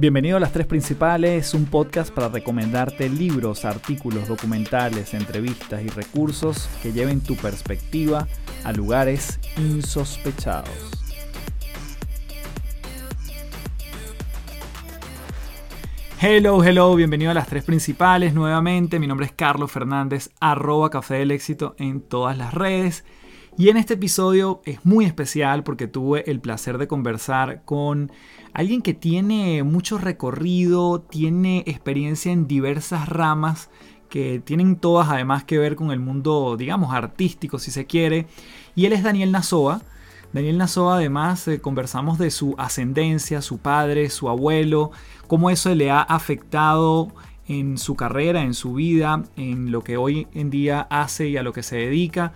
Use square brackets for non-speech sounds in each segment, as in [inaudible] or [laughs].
Bienvenido a Las Tres Principales, un podcast para recomendarte libros, artículos, documentales, entrevistas y recursos que lleven tu perspectiva a lugares insospechados. Hello, hello, bienvenido a Las Tres Principales nuevamente. Mi nombre es Carlos Fernández, arroba Café del Éxito en todas las redes. Y en este episodio es muy especial porque tuve el placer de conversar con alguien que tiene mucho recorrido, tiene experiencia en diversas ramas que tienen todas además que ver con el mundo, digamos, artístico si se quiere. Y él es Daniel Nazoa. Daniel Nazoa además eh, conversamos de su ascendencia, su padre, su abuelo, cómo eso le ha afectado en su carrera, en su vida, en lo que hoy en día hace y a lo que se dedica.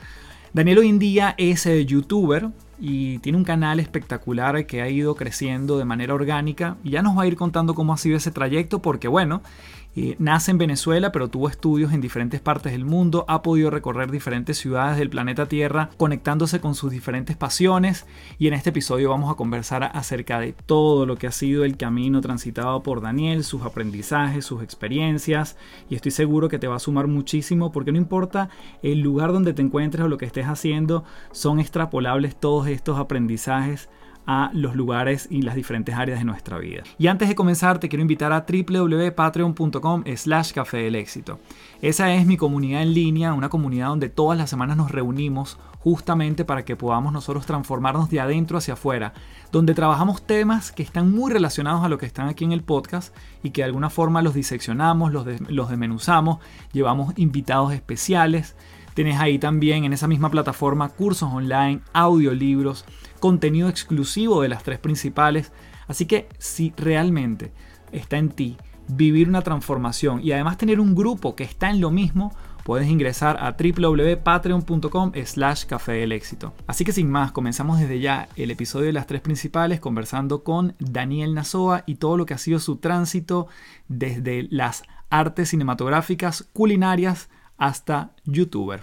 Daniel hoy en día es eh, youtuber y tiene un canal espectacular que ha ido creciendo de manera orgánica. Y ya nos va a ir contando cómo ha sido ese trayecto porque bueno, eh, nace en Venezuela, pero tuvo estudios en diferentes partes del mundo, ha podido recorrer diferentes ciudades del planeta Tierra, conectándose con sus diferentes pasiones. Y en este episodio vamos a conversar acerca de todo lo que ha sido el camino transitado por Daniel, sus aprendizajes, sus experiencias. Y estoy seguro que te va a sumar muchísimo, porque no importa el lugar donde te encuentres o lo que estés haciendo, son extrapolables todos estos aprendizajes a los lugares y las diferentes áreas de nuestra vida. Y antes de comenzar te quiero invitar a www.patreon.com slash café del éxito. Esa es mi comunidad en línea, una comunidad donde todas las semanas nos reunimos justamente para que podamos nosotros transformarnos de adentro hacia afuera, donde trabajamos temas que están muy relacionados a lo que están aquí en el podcast y que de alguna forma los diseccionamos, los, los desmenuzamos, llevamos invitados especiales, Tienes ahí también en esa misma plataforma cursos online, audiolibros, contenido exclusivo de las tres principales. Así que si realmente está en ti vivir una transformación y además tener un grupo que está en lo mismo, puedes ingresar a www.patreon.com slash café del éxito. Así que sin más, comenzamos desde ya el episodio de las tres principales conversando con Daniel Nazoa y todo lo que ha sido su tránsito desde las artes cinematográficas, culinarias, hasta youtuber.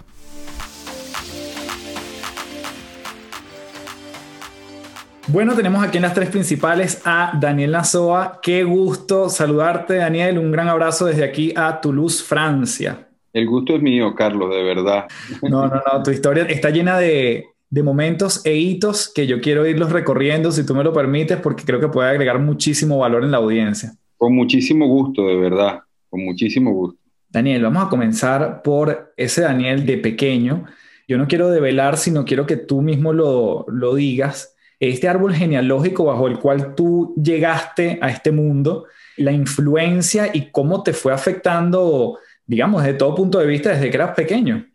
Bueno, tenemos aquí en las tres principales a Daniel Nazoa. Qué gusto saludarte, Daniel. Un gran abrazo desde aquí a Toulouse, Francia. El gusto es mío, Carlos, de verdad. No, no, no. Tu historia está llena de, de momentos e hitos que yo quiero irlos recorriendo, si tú me lo permites, porque creo que puede agregar muchísimo valor en la audiencia. Con muchísimo gusto, de verdad. Con muchísimo gusto. Daniel, vamos a comenzar por ese Daniel de pequeño. Yo no quiero develar, sino quiero que tú mismo lo, lo digas. Este árbol genealógico bajo el cual tú llegaste a este mundo, la influencia y cómo te fue afectando, digamos, desde todo punto de vista desde que eras pequeño.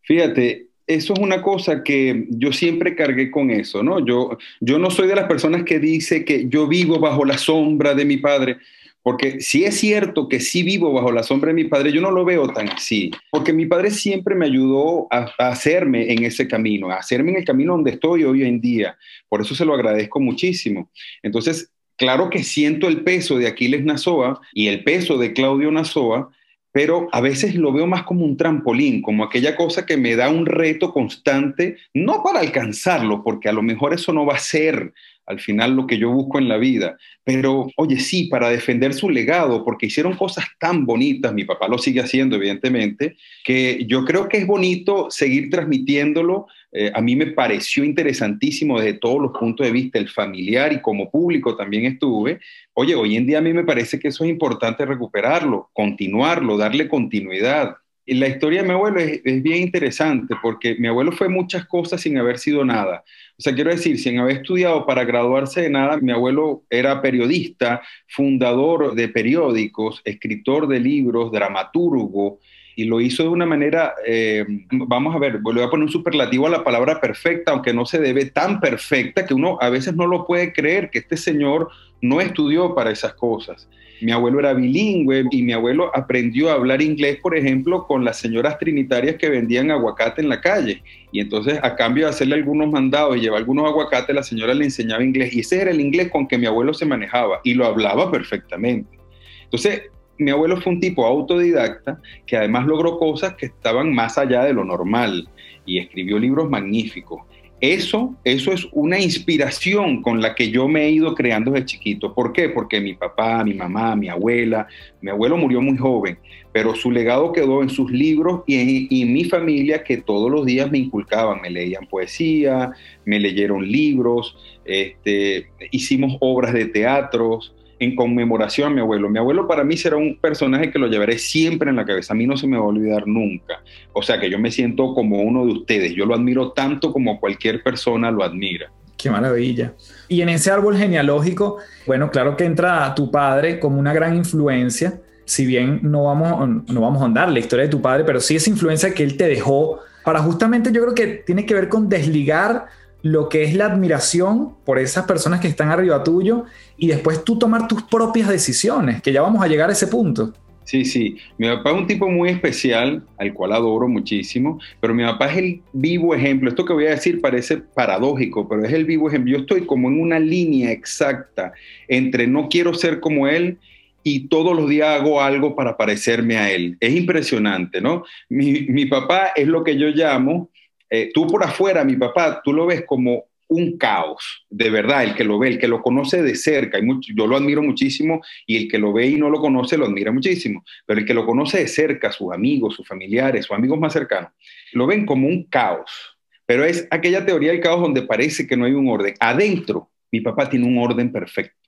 Fíjate, eso es una cosa que yo siempre cargué con eso, ¿no? Yo, yo no soy de las personas que dice que yo vivo bajo la sombra de mi padre. Porque si es cierto que sí vivo bajo la sombra de mi padre, yo no lo veo tan así. Porque mi padre siempre me ayudó a, hacerme en ese camino, a hacerme en el camino donde estoy hoy en día. Por eso se lo agradezco muchísimo. Entonces, claro que siento el peso de Aquiles Nazoa y el peso de Claudio Nazoa, pero a veces lo veo más como un trampolín, como aquella cosa que me da un reto constante, no para alcanzarlo, porque a lo mejor eso no va a ser al final lo que yo busco en la vida. Pero, oye, sí, para defender su legado, porque hicieron cosas tan bonitas, mi papá lo sigue haciendo, evidentemente, que yo creo que es bonito seguir transmitiéndolo. Eh, a mí me pareció interesantísimo desde todos los puntos de vista, el familiar y como público también estuve. Oye, hoy en día a mí me parece que eso es importante recuperarlo, continuarlo, darle continuidad. La historia de mi abuelo es, bien interesante porque mi abuelo fue muchas cosas sin haber sido nada. O sea, quiero decir, sin haber estudiado para graduarse de nada, mi abuelo era periodista, fundador de periódicos, escritor de libros, dramaturgo, y lo hizo de una manera, eh, vamos a ver, le a poner un superlativo a la palabra perfecta, aunque no se debe tan perfecta que uno a veces no lo puede creer que este señor no estudió para esas cosas. Mi abuelo era bilingüe y mi abuelo aprendió a hablar inglés, por ejemplo, con las señoras trinitarias que vendían aguacate en la calle. Y entonces, a cambio de hacerle algunos mandados y llevar algunos aguacates, la señora le enseñaba inglés. Y ese era el inglés con que mi abuelo se manejaba y lo hablaba perfectamente. Entonces, mi abuelo fue un tipo autodidacta que además logró cosas que estaban más allá de lo normal y escribió libros magníficos. Eso, eso es una inspiración con la que yo me he ido creando desde chiquito. ¿Por qué? Porque mi papá, mi mamá, mi abuela, mi abuelo murió muy joven, pero su legado quedó en sus libros y en mi familia que todos los días me inculcaban, me leían poesía, me leyeron libros, este, hicimos obras de teatros, en conmemoración a mi abuelo. Mi abuelo para mí será un personaje que lo llevaré siempre en la cabeza. A mí no se me va a olvidar nunca. O sea que yo me siento como uno de ustedes. Yo lo admiro tanto como cualquier persona lo admira. Qué maravilla. Y en ese árbol genealógico, bueno, claro que entra tu padre como una gran influencia. Si bien no vamos, no vamos a andar la historia de tu padre, pero sí esa influencia que él te dejó para justamente yo creo que tiene que ver con desligar lo que es la admiración por esas personas que están arriba tuyo y después tú tomar tus propias decisiones, que ya vamos a llegar a ese punto. Sí, sí. Mi papá es un tipo muy especial, al cual adoro muchísimo, pero mi papá es el vivo ejemplo. Esto que voy a decir parece paradójico, pero es el vivo ejemplo. Yo estoy como en una línea exacta entre no quiero ser como él y todos los días hago algo para parecerme a él. Es impresionante, ¿no? Mi, mi papá es lo que yo llamo eh, tú por afuera, mi papá, tú lo ves como un caos, de verdad, el que lo ve, el que lo conoce de cerca, y yo lo admiro muchísimo, y el que lo ve y no lo conoce lo admira muchísimo, pero el que lo conoce de cerca, sus amigos, sus familiares, sus amigos más cercanos, lo ven como un caos, pero es aquella teoría del caos donde parece que no hay un orden. Adentro, mi papá tiene un orden perfecto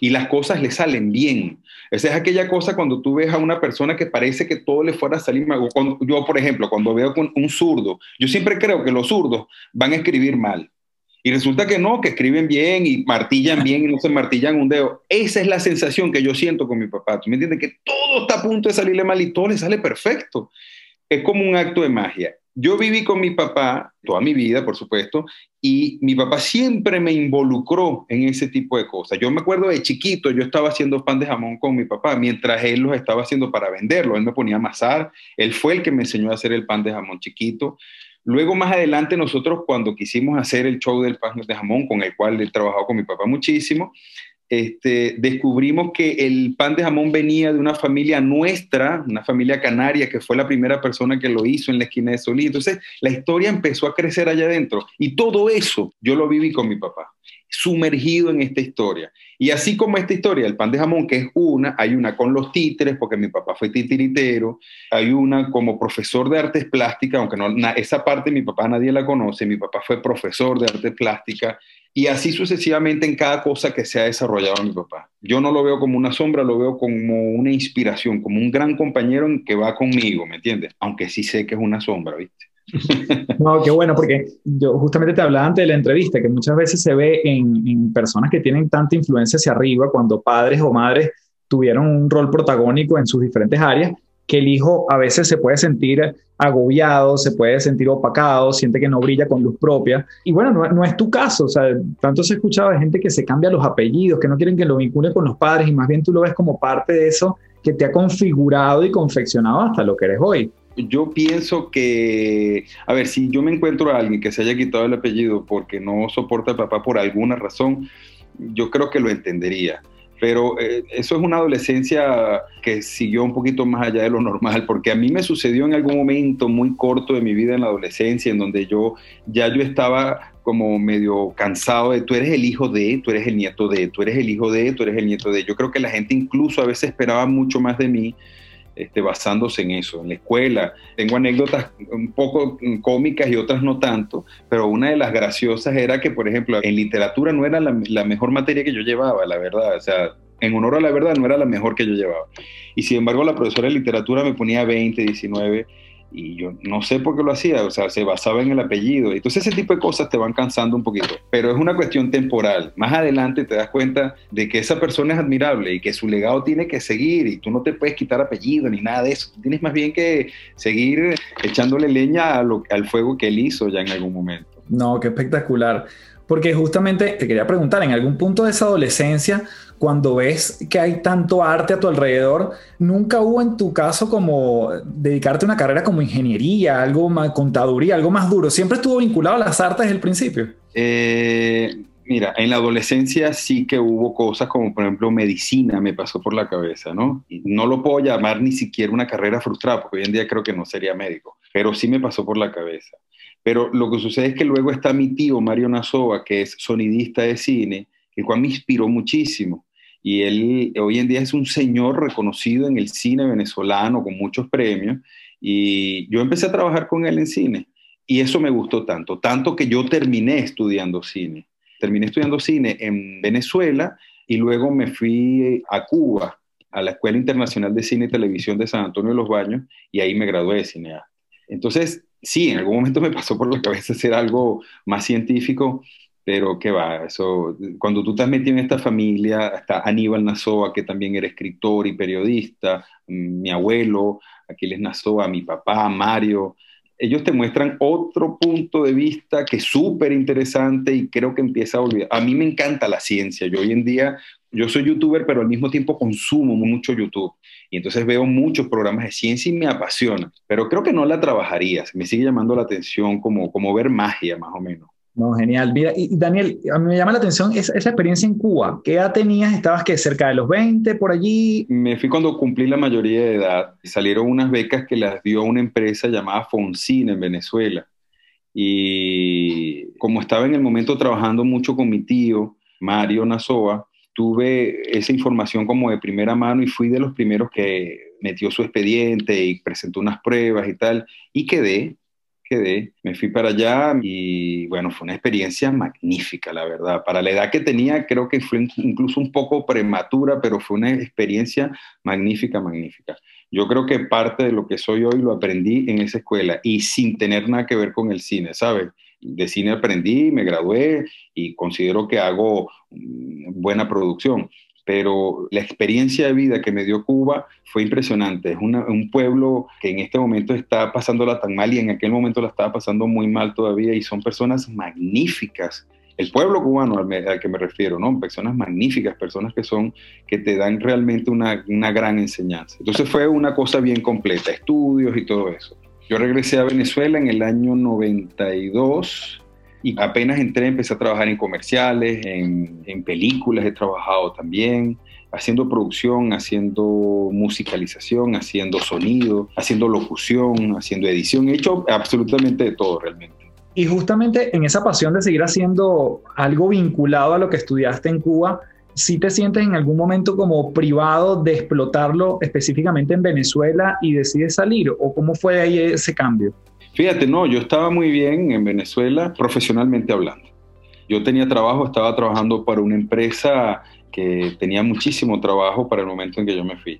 y las cosas le salen bien. Esa es aquella cosa cuando tú ves a una persona que parece que todo le fuera a salir mal. yo, por ejemplo, cuando veo con un zurdo, yo siempre creo que los zurdos van a escribir mal. Y resulta que no, que escriben bien y martillan bien y no se martillan un dedo. Esa es la sensación que yo siento con mi papá. ¿Tú me entiendes? Que todo está a punto de salirle mal y todo le sale perfecto. Es como un acto de magia. Yo viví con mi papá toda mi vida, por supuesto, y mi papá siempre me involucró en ese tipo de cosas. Yo me acuerdo de chiquito, yo estaba haciendo pan de jamón con mi papá, mientras él los estaba haciendo para venderlo. Él me ponía a amasar, él fue el que me enseñó a hacer el pan de jamón chiquito. Luego, más adelante, nosotros cuando quisimos hacer el show del pan de jamón, con el cual he trabajado con mi papá muchísimo, este, descubrimos que el pan de jamón venía de una familia nuestra, una familia canaria, que fue la primera persona que lo hizo en la esquina de Solí. Entonces, la historia empezó a crecer allá adentro. Y todo eso yo lo viví con mi papá, sumergido en esta historia. Y así como esta historia, el pan de jamón, que es una, hay una con los títeres, porque mi papá fue titiritero, hay una como profesor de artes plásticas, aunque no, esa parte mi papá nadie la conoce, mi papá fue profesor de artes plásticas, y así sucesivamente en cada cosa que se ha desarrollado mi papá. Yo no lo veo como una sombra, lo veo como una inspiración, como un gran compañero que va conmigo, ¿me entiendes? Aunque sí sé que es una sombra, ¿viste? No, qué bueno, porque yo justamente te hablaba antes de la entrevista, que muchas veces se ve en, personas que tienen tanta influencia hacia arriba, cuando padres o madres tuvieron un rol protagónico en sus diferentes áreas, que el hijo a veces se puede sentir agobiado, se puede sentir opacado, siente que no brilla con luz propia. Y bueno, no, es tu caso, o sea, tanto se ha escuchado de gente que se cambia los apellidos, que no quieren que lo vincule con los padres y más bien tú lo ves como parte de eso que te ha configurado y confeccionado hasta lo que eres hoy. Yo pienso que, a ver, si yo me encuentro a alguien que se haya quitado el apellido porque no soporta al papá por alguna razón, yo creo que lo entendería pero eh, eso es una adolescencia que siguió un poquito más allá de lo normal, porque a mí me sucedió en algún momento muy corto de mi vida en la adolescencia, en donde yo ya yo estaba como medio cansado de tú eres el hijo de, tú eres el nieto de, tú eres el hijo de, tú eres el nieto de. Yo creo que la gente incluso a veces esperaba mucho más de mí este, basándose en eso. En la escuela tengo anécdotas un poco cómicas y otras no tanto, pero una de las graciosas era que, por ejemplo, en literatura no era la, la mejor materia que yo llevaba, la verdad. O sea, en honor a la verdad, no era la mejor que yo llevaba. Y sin embargo, la profesora de literatura me ponía 20, 19 y yo no sé por qué lo hacía, o sea, se basaba en el apellido. Entonces ese tipo de cosas te van cansando un poquito, pero es una cuestión temporal. Más adelante te das cuenta de que esa persona es admirable y que su legado tiene que seguir y tú no te puedes quitar apellido ni nada de eso. tienes más bien que seguir echándole leña al fuego que él hizo ya en algún momento. No, qué espectacular. Porque justamente te quería preguntar, en algún punto de esa adolescencia, cuando ves que hay tanto arte a tu alrededor, ¿nunca hubo en tu caso como dedicarte a una carrera como ingeniería, algo más, contaduría, algo más duro? ¿Siempre estuvo vinculado a las artes desde el principio? Eh, mira, en la adolescencia sí que hubo cosas como, por ejemplo, medicina me pasó por la cabeza, ¿no? Y no lo puedo llamar ni siquiera una carrera frustrada, porque hoy en día creo que no sería médico, pero sí me pasó por la cabeza Pero lo que sucede es que luego está mi tío Mario Nazoa, que es sonidista de cine, el cual me inspiró muchísimo. Y él hoy en día es un señor reconocido en el cine venezolano con muchos premios. Y yo empecé a trabajar con él en cine. Y eso me gustó tanto, tanto que yo terminé estudiando cine. Terminé estudiando cine en Venezuela y luego me fui a Cuba, a la Escuela Internacional de Cine y Televisión de San Antonio de los Baños, y ahí me gradué de cineasta. Entonces, sí, en algún momento me pasó por la cabeza hacer algo más científico, pero qué va, eso, cuando tú estás metido en esta familia, está Aníbal Nazoa, que también era escritor y periodista, mi abuelo, Aquiles Nazoa, mi papá, Mario, ellos te muestran otro punto de vista que es súper interesante y creo que empieza a olvidar. A mí me encanta la ciencia. Yo hoy en día, yo soy youtuber, pero al mismo tiempo consumo mucho YouTube. Y entonces veo muchos programas de ciencia y me apasiona. Pero creo que no la trabajaría. Me sigue llamando la atención como, como ver magia, más o menos. No, genial. Mira, y Daniel, a mí me llama la atención esa, esa, experiencia en Cuba. ¿Qué edad tenías? ¿Estabas que cerca de los 20 por allí? Me fui cuando cumplí la mayoría de edad. Salieron unas becas que las dio una empresa llamada Fonsina en Venezuela. Y como estaba en el momento trabajando mucho con mi tío, Mario Nazoa, tuve esa información como de primera mano y fui de los primeros que metió su expediente y presentó unas pruebas y tal. Y quedé quedé, me fui para allá y bueno, fue una experiencia magnífica, la verdad. Para la edad que tenía, creo que fue incluso un poco prematura, pero fue una experiencia magnífica, magnífica. Yo creo que parte de lo que soy hoy lo aprendí en esa escuela y sin tener nada que ver con el cine, ¿sabes? De cine aprendí, me gradué y considero que hago mm, buena producción pero la experiencia de vida que me dio Cuba fue impresionante. Es un pueblo que en este momento está pasándola tan mal y en aquel momento la estaba pasando muy mal todavía y son personas magníficas. El pueblo cubano al, que me refiero, ¿no? Personas magníficas, personas que son, que te dan realmente una, una gran enseñanza. Entonces fue una cosa bien completa, estudios y todo eso. Yo regresé a Venezuela en el año 92 y apenas entré, empecé a trabajar en comerciales, en, en películas he trabajado también, haciendo producción, haciendo musicalización, haciendo sonido, haciendo locución, haciendo edición. He hecho absolutamente de todo realmente. Y justamente en esa pasión de seguir haciendo algo vinculado a lo que estudiaste en Cuba, ¿sí te sientes en algún momento como privado de explotarlo específicamente en Venezuela y decides salir? ¿O cómo fue ahí ese cambio? Fíjate, no, yo estaba muy bien en Venezuela profesionalmente hablando. Yo tenía trabajo, estaba trabajando para una empresa que tenía muchísimo trabajo para el momento en que yo me fui.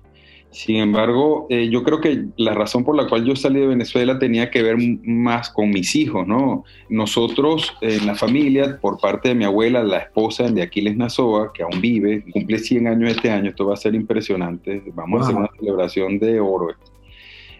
Sin embargo, eh, yo creo que la razón por la cual yo salí de Venezuela tenía que ver más con mis hijos, ¿no? Nosotros en la familia, por parte de mi abuela, la esposa de Aquiles Nazoa, que aún vive, cumple 100 años este año, esto va a ser impresionante, vamos a hacer una celebración de oro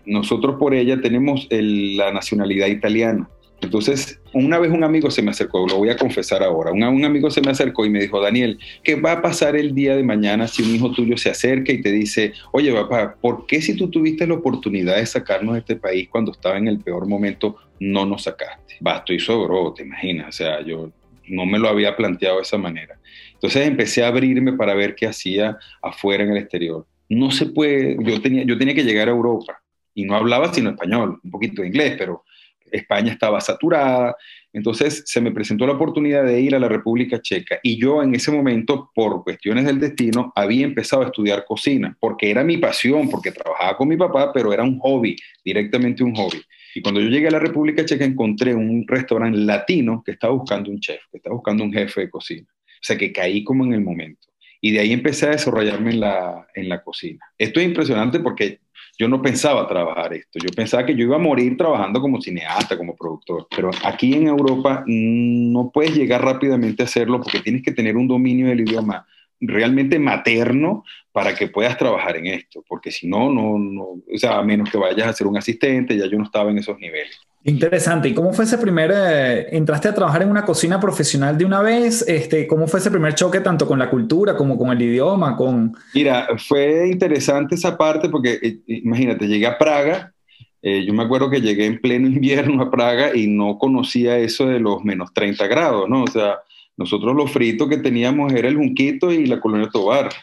nosotros por ella tenemos la nacionalidad italiana. Entonces, una vez un amigo se me acercó, lo voy a confesar ahora, un, amigo se me acercó y me dijo, Daniel, ¿qué va a pasar el día de mañana si un hijo tuyo se acerca y te dice, oye papá, ¿por qué si tú tuviste la oportunidad de sacarnos de este país cuando estaba en el peor momento, no nos sacaste? Basto y sobró, te imaginas, o sea, yo no me lo había planteado de esa manera. Entonces empecé a abrirme para ver qué hacía afuera en el exterior. No se puede, yo tenía, yo tenía que llegar a Europa y no hablaba sino español, un poquito de inglés, pero España estaba saturada. Entonces se me presentó la oportunidad de ir a la República Checa y yo en ese momento, por cuestiones del destino, había empezado a estudiar cocina, porque era mi pasión, porque trabajaba con mi papá, pero era un hobby, directamente un hobby. Y cuando yo llegué a la República Checa encontré un restaurante latino que estaba buscando un chef, que estaba buscando un jefe de cocina. O sea que caí como en el momento. Y de ahí empecé a desarrollarme en la, en la cocina. Esto es impresionante porque yo no pensaba trabajar esto. Yo pensaba que yo iba a morir trabajando como cineasta, como productor. Pero aquí en Europa no puedes llegar rápidamente a hacerlo porque tienes que tener un dominio del idioma realmente materno para que puedas trabajar en esto, porque si no, no, no, o sea, a menos que vayas a ser un asistente, ya yo no estaba en esos niveles. Interesante. ¿Y cómo fue ese primer, eh, entraste a trabajar en una cocina profesional de una vez? Este, ¿Cómo fue ese primer choque tanto con la cultura como con el idioma? Con... Mira, fue interesante esa parte porque eh, imagínate, llegué a Praga, eh, yo me acuerdo que llegué en pleno [laughs] invierno a Praga y no conocía eso de los menos 30 grados, ¿no? O sea, nosotros lo frito que teníamos era el Junquito y la colonia Tobar. [laughs]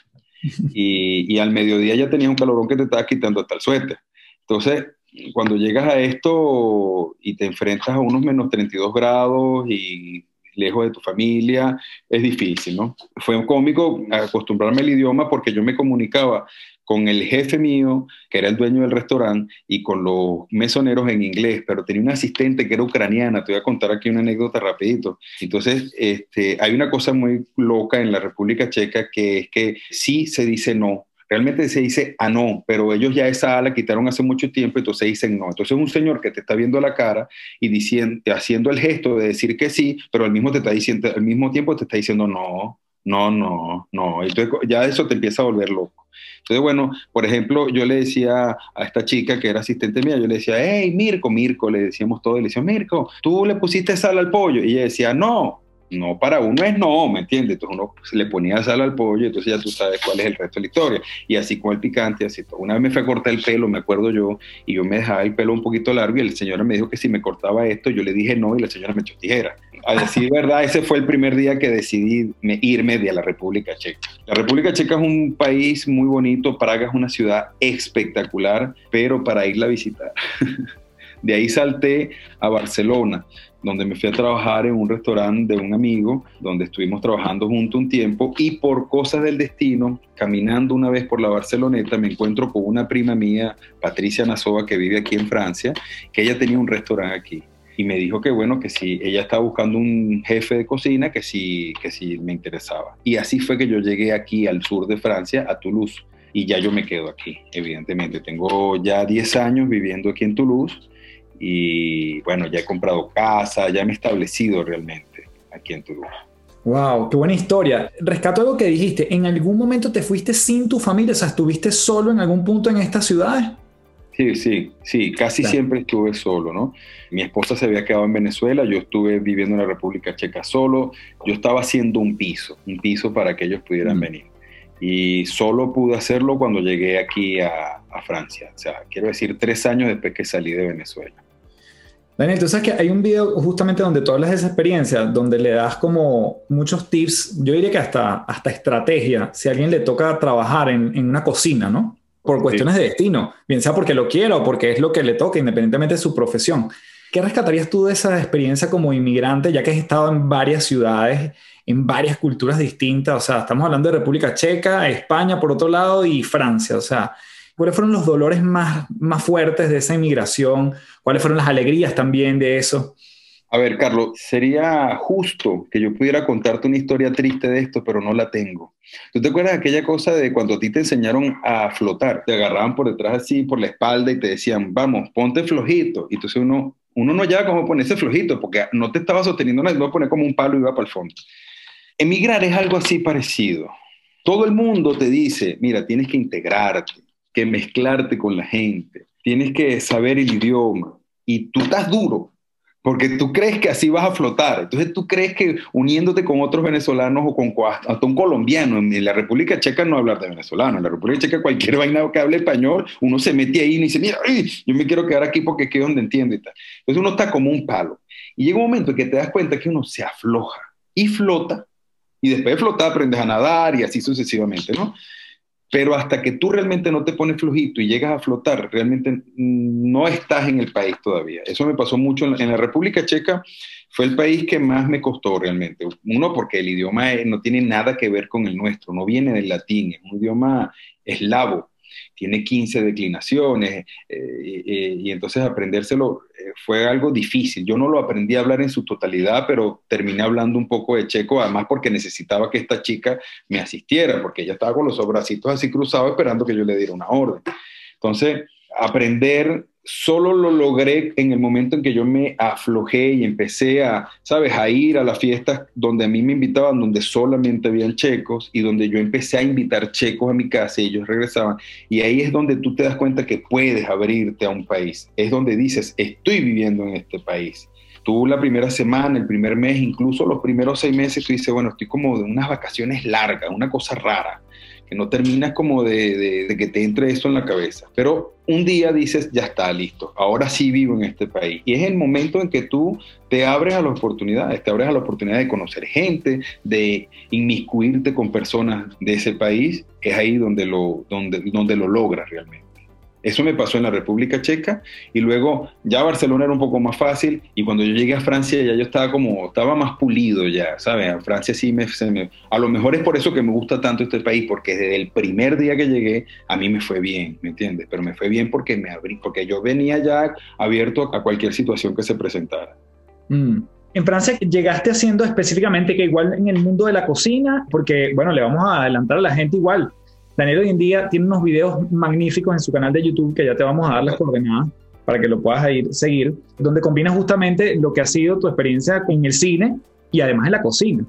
Y, y al mediodía ya tenías un calorón que te estaba quitando hasta el suéter. Entonces, cuando llegas a esto y te enfrentas a unos menos 32 grados y lejos de tu familia, es difícil, ¿no? Fue cómico acostumbrarme al idioma porque yo me comunicaba con el jefe mío, que era el dueño del restaurante, y con los mesoneros en inglés, pero tenía una asistente que era ucraniana. Te voy a contar aquí una anécdota rapidito. Entonces, este, hay una cosa muy loca en la República Checa que es que sí se dice no, Realmente se dice a no, pero ellos ya esa ala quitaron hace mucho tiempo, entonces dicen no. Entonces un señor que te está viendo la cara y diciendo, haciendo el gesto de decir que sí, pero al mismo, te está diciendo, al mismo tiempo te está diciendo no, no, no, no. Entonces ya eso te empieza a volver loco. Entonces, bueno, por ejemplo, yo le decía a esta chica que era asistente mía, yo le decía, hey, Mirko, Mirko, le decíamos todo, y le decía, Mirko, tú le pusiste sal al pollo. Y ella decía, no, no para uno es no, ¿me entiendes? Entonces uno le ponía sal al pollo, entonces ya tú sabes cuál es el resto de la historia. Y así con el picante, así todo. Una vez me fue a cortar el pelo, me acuerdo yo, y yo me dejaba el pelo un poquito largo y el señor me dijo que si me cortaba esto, yo le dije no y la señora me echó tijera. A decir [laughs] verdad, ese fue el primer día que decidí irme de la República Checa. La República Checa es un país muy bonito, Praga es una ciudad espectacular, pero para irla a visitar. [laughs] De ahí salté a Barcelona donde me fui a trabajar en un restaurante de un amigo, donde estuvimos trabajando junto un tiempo y por cosas del destino, caminando una vez por la Barceloneta, me encuentro con una prima mía, Patricia Nasova, que vive aquí en Francia, que ella tenía un restaurante aquí. Y me dijo que bueno, que si ella estaba buscando un jefe de cocina, que sí, que sí me interesaba. Y así fue que yo llegué aquí al sur de Francia, a Toulouse. Y ya yo me quedo aquí, evidentemente. Tengo ya 10 años viviendo aquí en Toulouse y bueno, ya he comprado casa, ya me he establecido realmente aquí en Toulouse. Wow, qué buena historia. Rescato algo que dijiste. ¿En algún momento te fuiste sin tu familia? O sea, ¿estuviste solo en algún punto en estas ciudades? Sí, sí, sí, casi siempre estuve solo, ¿no? Mi esposa se había quedado en Venezuela, yo estuve viviendo en la República Checa solo, yo estaba haciendo un piso, un piso para que ellos pudieran mm. venir. Y solo pude hacerlo cuando llegué aquí a, a Francia, o sea, quiero decir, tres años después que salí de Venezuela. Daniel, tú sabes que hay un video justamente donde tú hablas de esa experiencia, donde le das como muchos tips, yo diría que hasta, hasta estrategia, si a alguien le toca trabajar en, en una cocina, ¿no? Por cuestiones de destino, bien sea porque lo quiera o porque es lo que le toca, independientemente de su profesión. ¿Qué rescatarías tú de esa experiencia como inmigrante, ya que has estado en varias ciudades, en varias culturas distintas? O sea, estamos hablando de República Checa, España por otro lado y Francia. O sea, ¿Cuáles fueron los dolores más, más fuertes de esa inmigración? ¿Cuáles fueron las alegrías también de eso? A ver, Carlos, sería justo que yo pudiera contarte una historia triste de esto, pero no la tengo. ¿Tú te acuerdas de aquella cosa de cuando a ti te enseñaron a flotar? Te agarraban por detrás así, por la espalda y te decían, vamos, ponte flojito. Y entonces uno, uno no ya cómo ponerse flojito, porque no te estaba sosteniendo nada, iba a poner como un palo y iba para el fondo. Emigrar es algo así parecido. Todo el mundo te dice, mira, tienes que integrarte, que mezclarte con la gente, tienes que saber el idioma y tú estás duro porque tú crees que así vas a flotar. Entonces tú crees que uniéndote con otros venezolanos o con hasta un colombiano, en la República Checa no hablar de venezolano, en la República Checa cualquier [laughs] vaina que hable español, uno se mete ahí y dice, mira, yo me quiero quedar aquí porque aquí es donde entiendo y tal. Entonces uno está como un palo. Y llega un momento en que te das cuenta que uno se afloja y flota, y después de flotar aprendes a nadar y así sucesivamente, ¿no? Pero hasta que tú realmente no te pones flojito y llegas a flotar, realmente no estás en el país todavía. Eso me pasó mucho en, la República Checa, fue el país que más me costó realmente. Uno, porque el idioma no tiene nada que ver con el nuestro, no viene del latín, es un idioma eslavo tiene 15 declinaciones, eh, y entonces aprendérselo eh, fue algo difícil. Yo no lo aprendí a hablar en su totalidad, pero terminé hablando un poco de checo, además porque necesitaba que esta chica me asistiera, porque ella estaba con los bracitos así cruzados esperando que yo le diera una orden. Entonces, aprender solo lo logré en el momento en que yo me aflojé y empecé a, sabes, a ir a las fiestas donde a mí me invitaban, donde solamente habían checos y donde yo empecé a invitar checos a mi casa y ellos regresaban. Y ahí es donde tú te das cuenta que puedes abrirte a un país. Es donde dices, estoy viviendo en este país. Tú la primera semana, el primer mes, incluso los primeros seis meses, tú dices, bueno, estoy como de unas vacaciones largas, una cosa rara no terminas como de, que te entre eso en la cabeza. Pero un día dices, ya está, listo, ahora sí vivo en este país. Y es el momento en que tú te abres a las oportunidades, te abres a la oportunidad de conocer gente, de inmiscuirte con personas de ese país, es ahí donde lo, donde, donde lo logras realmente. Eso me pasó en la República Checa y luego ya Barcelona era un poco más fácil y cuando yo llegué a Francia ya yo estaba como, estaba más pulido ya, ¿sabes? A Francia sí me, me, A lo mejor es por eso que me gusta tanto este país, porque desde el primer día que llegué a mí me fue bien, ¿me entiendes? Pero me fue bien porque me abrí, porque yo venía ya abierto a cualquier situación que se presentara. Mm. En Francia llegaste haciendo específicamente que igual en el mundo de la cocina, porque bueno, le vamos a adelantar a la gente igual Daniel hoy en día tiene unos videos magníficos en su canal de YouTube que ya te vamos a dar las coordenadas para que lo puedas ir seguir, donde combina justamente lo que ha sido tu experiencia en el cine y además en la cocina.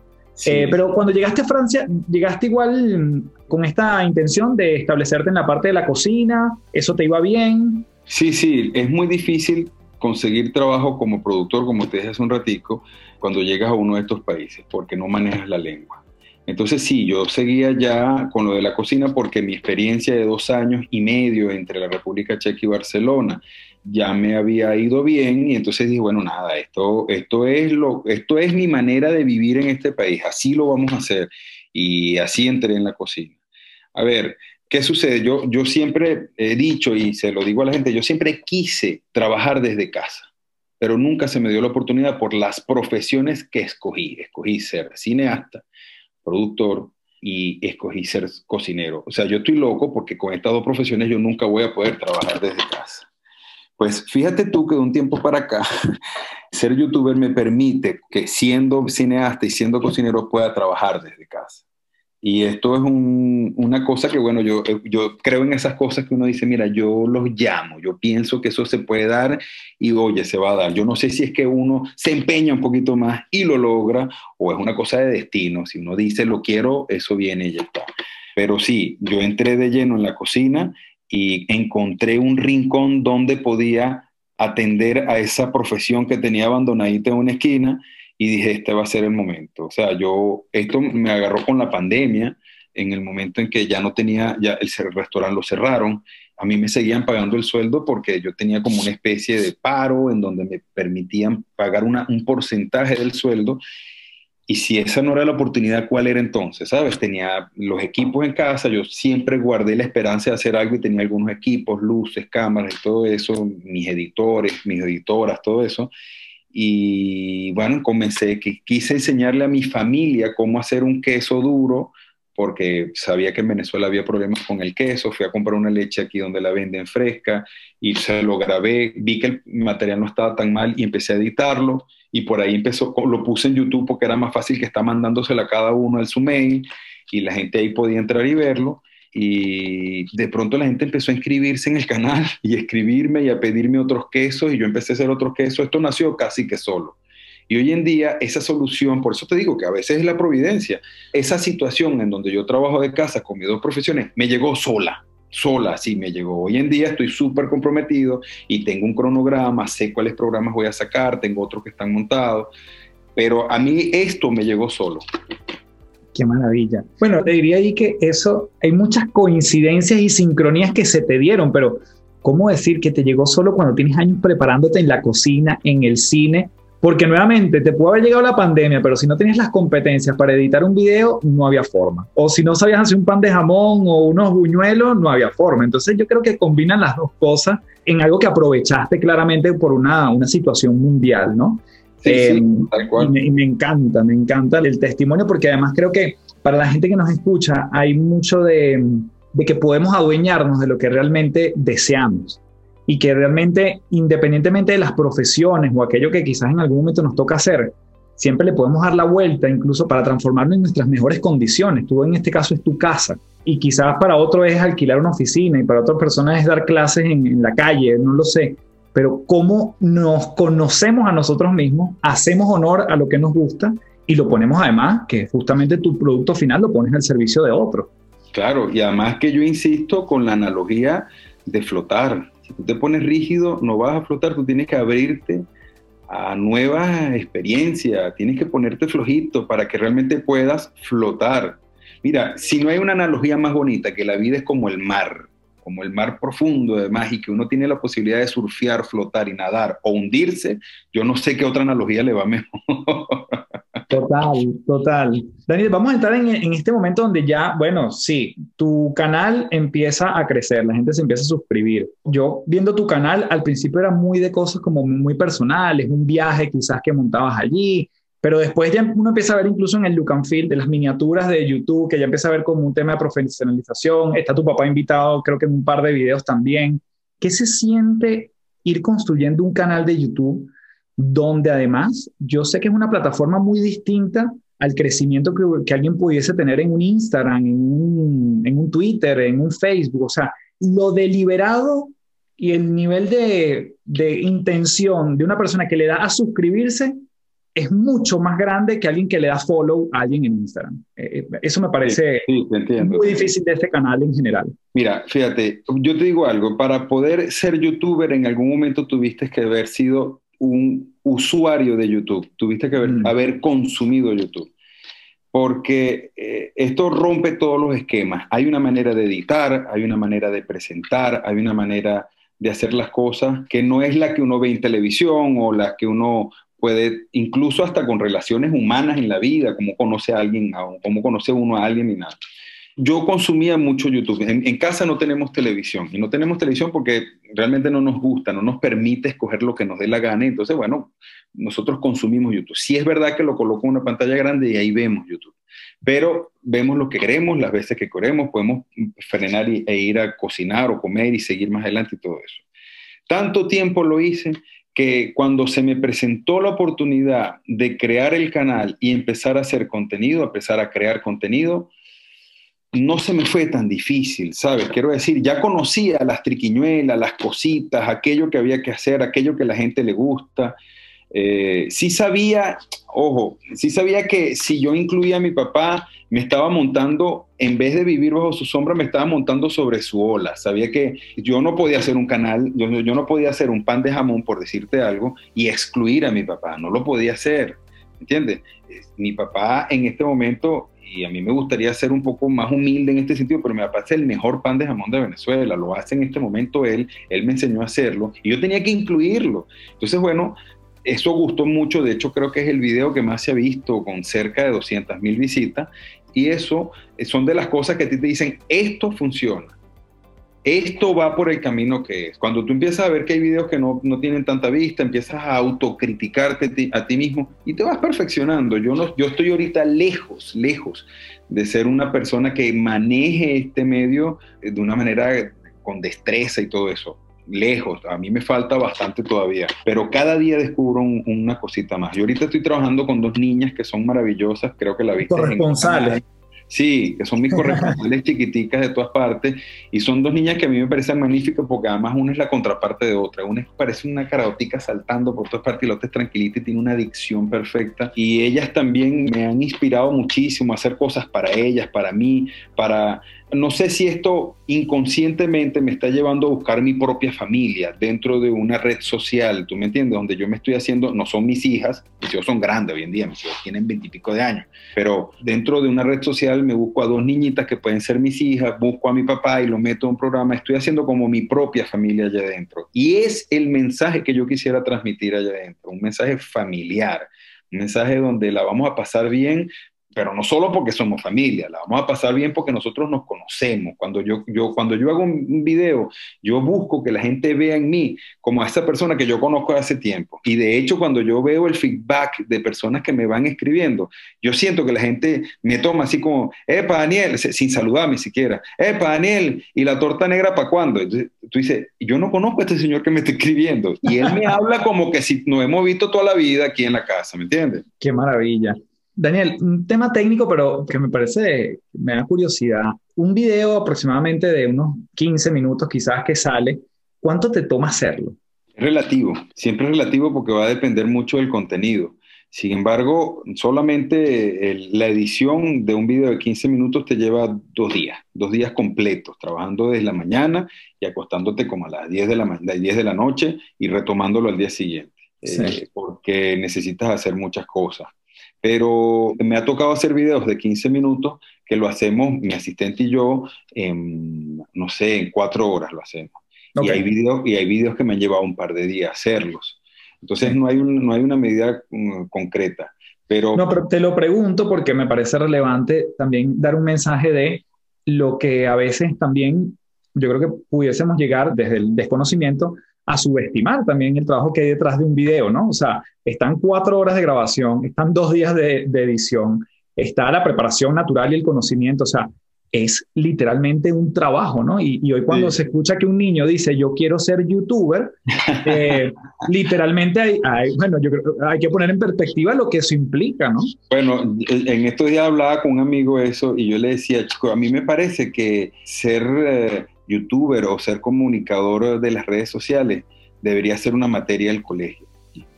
Eh, pero cuando llegaste a Francia, llegaste igual con esta intención de establecerte en la parte de la cocina, ¿eso te iba bien? Sí, sí, es muy difícil conseguir trabajo como productor, como te dije hace un ratico, cuando llegas a uno de estos países, porque no manejas la lengua. Entonces sí, yo seguía ya con lo de la cocina porque mi experiencia de dos años y medio entre la República Checa y Barcelona ya me había ido bien y entonces dije, bueno, nada, esto, esto, es lo, esto es mi manera de vivir en este país, así lo vamos a hacer. Y así entré en la cocina. A ver, ¿qué sucede? Yo, yo siempre he dicho y se lo digo a la gente, yo siempre quise trabajar desde casa, pero nunca se me dio la oportunidad por las profesiones que escogí. Escogí ser cineasta productor y escogí ser cocinero. O sea, yo estoy loco porque con estas dos profesiones yo nunca voy a poder trabajar desde casa. Pues fíjate tú que de un tiempo para acá, [laughs] ser youtuber me permite que siendo cineasta y siendo cocinero pueda trabajar desde casa. Y esto es una cosa que, bueno, yo, yo creo en esas cosas que uno dice, mira, yo los llamo, yo pienso que eso se puede dar y oye, se va a dar. Yo no sé si es que uno se empeña un poquito más y lo logra o es una cosa de destino. Si uno dice, lo quiero, eso viene y ya está. Pero sí, yo entré de lleno en la cocina y encontré un rincón donde podía atender a esa profesión que tenía abandonadita en una esquina y dije, este va a ser el momento. O sea, yo, esto me agarró con la pandemia, en el momento en que ya no tenía, ya el restaurante lo cerraron, a mí me seguían pagando el sueldo porque yo tenía como una especie de paro en donde me permitían pagar una, un porcentaje del sueldo. Y si esa no era la oportunidad, ¿cuál era entonces? ¿Sabes? Tenía los equipos en casa, yo siempre guardé la esperanza de hacer algo y tenía algunos equipos, luces, cámaras y todo eso, mis editores, mis editoras, todo eso. Y bueno, comencé, que quise enseñarle a mi familia cómo hacer un queso duro, porque sabía que en Venezuela había problemas con el queso, fui a comprar una leche aquí donde la venden fresca y se lo grabé, vi que el material no estaba tan mal y empecé a editarlo y por ahí empezó, lo puse en YouTube porque era más fácil que estar mandándosela a cada uno al su mail y la gente ahí podía entrar y verlo y de pronto la gente empezó a inscribirse en el canal [laughs] y a escribirme y a pedirme otros quesos y yo empecé a hacer otros quesos. Esto nació casi que solo. Y hoy en día esa solución, por eso te digo que a veces es la providencia, esa situación en donde yo trabajo de casa con mis dos profesiones, me llegó sola, sola, sí me llegó. Hoy en día estoy súper comprometido y tengo un cronograma, sé cuáles programas voy a sacar, tengo otros que están montados, pero a mí esto me llegó solo. Qué maravilla. Bueno, te diría ahí que eso, hay muchas coincidencias y sincronías que se te dieron, pero ¿cómo decir que te llegó solo cuando tienes años preparándote en la cocina, en el cine? Porque nuevamente te pudo haber llegado la pandemia, pero si no tenías las competencias para editar un video, no había forma. O si no sabías hacer un pan de jamón o unos buñuelos, no había forma. Entonces yo creo que combinan las dos cosas en algo que aprovechaste claramente por una, una situación mundial, ¿no? Eh, y, me, encanta, me encanta el testimonio porque además creo que para la gente que nos escucha hay mucho de, de que podemos adueñarnos de lo que realmente deseamos y que realmente independientemente de las profesiones o aquello que quizás en algún momento nos toca hacer, siempre le podemos dar la vuelta incluso para transformarlo en nuestras mejores condiciones. Tú en este caso es tu casa y quizás para otro es alquilar una oficina y para otra persona es dar clases en, en la calle, no lo sé pero cómo nos conocemos a nosotros mismos, hacemos honor a lo que nos gusta y lo ponemos además, que justamente tu producto final lo pones al servicio de otro. Claro, y además que yo insisto con la analogía de flotar. Si tú te pones rígido, no vas a flotar, tú tienes que abrirte a nuevas experiencias, tienes que ponerte flojito para que realmente puedas flotar. Mira, si no hay una analogía más bonita que la vida es como el mar, como el mar profundo además y que uno tiene la posibilidad de surfear, flotar y nadar o hundirse, yo no sé qué otra analogía le va mejor. Total, total. Daniel, vamos a entrar en, en, este momento donde ya, bueno, sí, tu canal empieza a crecer, la gente se empieza a suscribir. Yo viendo tu canal, al principio era muy de cosas como muy personales, un viaje quizás que montabas allí, pero después ya uno empieza a ver incluso en el look and feel de las miniaturas de YouTube, que ya empieza a ver como un tema de profesionalización. Está tu papá invitado, creo que en un par de videos también. ¿Qué se siente ir construyendo un canal de YouTube donde además yo sé que es una plataforma muy distinta al crecimiento que, que alguien pudiese tener en un Instagram, en un, en un Twitter, en un Facebook? O sea, lo deliberado y el nivel de, de intención de una persona que le da a suscribirse es mucho más grande que alguien que le da follow a alguien en Instagram. Eh, eh, eso me parece muy difícil de este canal en general. Mira, fíjate, yo te digo algo, para poder ser youtuber en algún momento tuviste que haber sido un usuario de YouTube, tuviste que haber, mm. haber consumido YouTube, porque eh, esto rompe todos los esquemas. Hay una manera de editar, hay una manera de presentar, hay una manera de hacer las cosas que no es la que uno ve en televisión o la que uno puede, incluso hasta con relaciones humanas en la vida, cómo conoce a alguien, cómo conoce uno a alguien y nada. Yo consumía mucho YouTube. En, casa no tenemos televisión y no tenemos televisión porque realmente no nos gusta, no nos permite escoger lo que nos dé la gana. Entonces, bueno, nosotros consumimos YouTube. Sí es verdad que lo coloco en una pantalla grande y ahí vemos YouTube, pero vemos lo que queremos, las veces que queremos, podemos frenar e ir a cocinar o comer y seguir más adelante y todo eso. Tanto tiempo lo hice que cuando se me presentó la oportunidad de crear el canal y empezar a hacer contenido, empezar a crear contenido, no se me fue tan difícil, ¿sabes? Quiero decir, ya conocía las triquiñuelas, las cositas, aquello que había que hacer, aquello que a la gente le gusta. Eh, sí sabía, ojo, sí sabía que si yo incluía a mi papá, me estaba montando, en vez de vivir bajo su sombra, me estaba montando sobre su ola. Sabía que yo no podía hacer un canal, yo, no podía hacer un pan de jamón, por decirte algo, y excluir a mi papá. No lo podía hacer, ¿entiendes? Mi papá en este momento, y a mí me gustaría ser un poco más humilde en este sentido, pero mi papá es el mejor pan de jamón de Venezuela, lo hace en este momento él, él me enseñó a hacerlo, y yo tenía que incluirlo. Entonces, bueno, eso gustó mucho, de hecho creo que es el video que más se ha visto con cerca de 200 mil visitas y eso son de las cosas que a ti te dicen, esto funciona, esto va por el camino que es. Cuando tú empiezas a ver que hay videos que no, no tienen tanta vista, empiezas a autocriticarte a ti mismo y te vas perfeccionando. Yo, no, yo estoy ahorita lejos, lejos de ser una persona que maneje este medio de una manera con destreza y todo eso lejos, a mí me falta bastante todavía, pero cada día descubro una cosita más. Yo ahorita estoy trabajando con dos niñas que son maravillosas, creo que la viste. Corresponsales. Sí, que son mis corresponsales [laughs] chiquiticas de todas partes y son dos niñas que a mí me parecen magníficas porque además una es la contraparte de otra. Una parece una caraotica saltando por todas partes y la otra es tranquilita y tiene una adicción perfecta. Y ellas también me han inspirado muchísimo a hacer cosas para ellas, para mí, para no sé si esto inconscientemente me está llevando a buscar mi propia familia dentro de una red social, ¿tú me entiendes? Donde yo me estoy haciendo, no son mis hijas, mis hijos son grandes hoy en día, mis hijos tienen veintipico de años, pero dentro de una red social me busco a dos niñitas que pueden ser mis hijas, busco a mi papá y lo meto en un programa, estoy haciendo como mi propia familia allá adentro. Y es el mensaje que yo quisiera transmitir allá adentro, un mensaje familiar, un mensaje donde la vamos a pasar bien, pero no solo porque somos familia, la vamos a pasar bien porque nosotros nos conocemos. Cuando yo, yo, cuando yo hago un video, yo busco que la gente vea en mí como a esa persona que yo conozco hace tiempo. Y de hecho, cuando yo veo el feedback de personas que me van escribiendo, yo siento que la gente me toma así como, epa, Daniel, sin saludarme siquiera, epa, Daniel, ¿y la torta negra para cuándo? Entonces tú dices, yo no conozco a este señor que me está escribiendo. Y él me [laughs] habla como que si nos hemos visto toda la vida aquí en la casa, ¿me entiendes? Qué maravilla. Daniel, un tema técnico, pero que me parece, me da curiosidad. Un video aproximadamente de unos 15 minutos quizás que sale, ¿cuánto te toma hacerlo? Es relativo, siempre es relativo porque va a depender mucho del contenido. Sin embargo, solamente la edición de un video de 15 minutos te lleva dos días, dos días completos, trabajando desde la mañana y acostándote como a las 10 de la, 10 de la noche y retomándolo al día siguiente, eh, porque necesitas hacer muchas cosas pero me ha tocado hacer videos de 15 minutos que lo hacemos mi asistente y yo, en, no sé, en cuatro horas lo hacemos. Y, hay videos, y hay videos que me han llevado un par de días hacerlos. Entonces no hay, no hay una medida mm, concreta. Pero, no, pero te lo pregunto porque me parece relevante también dar un mensaje de lo que a veces también yo creo que pudiésemos llegar desde el desconocimiento a subestimar también el trabajo que hay detrás de un video, ¿no? O sea, están cuatro horas de grabación, están dos días de, de edición, está la preparación natural y el conocimiento, o sea, es literalmente un trabajo, ¿no? Y, hoy cuando se escucha que un niño dice, yo quiero ser youtuber, [laughs] eh, literalmente hay, bueno, yo creo, hay que poner en perspectiva lo que eso implica, ¿no? Bueno, en estos días hablaba con un amigo eso y yo le decía, chico, a mí me parece que ser eh, youtuber o ser comunicador de las redes sociales debería ser una materia del colegio.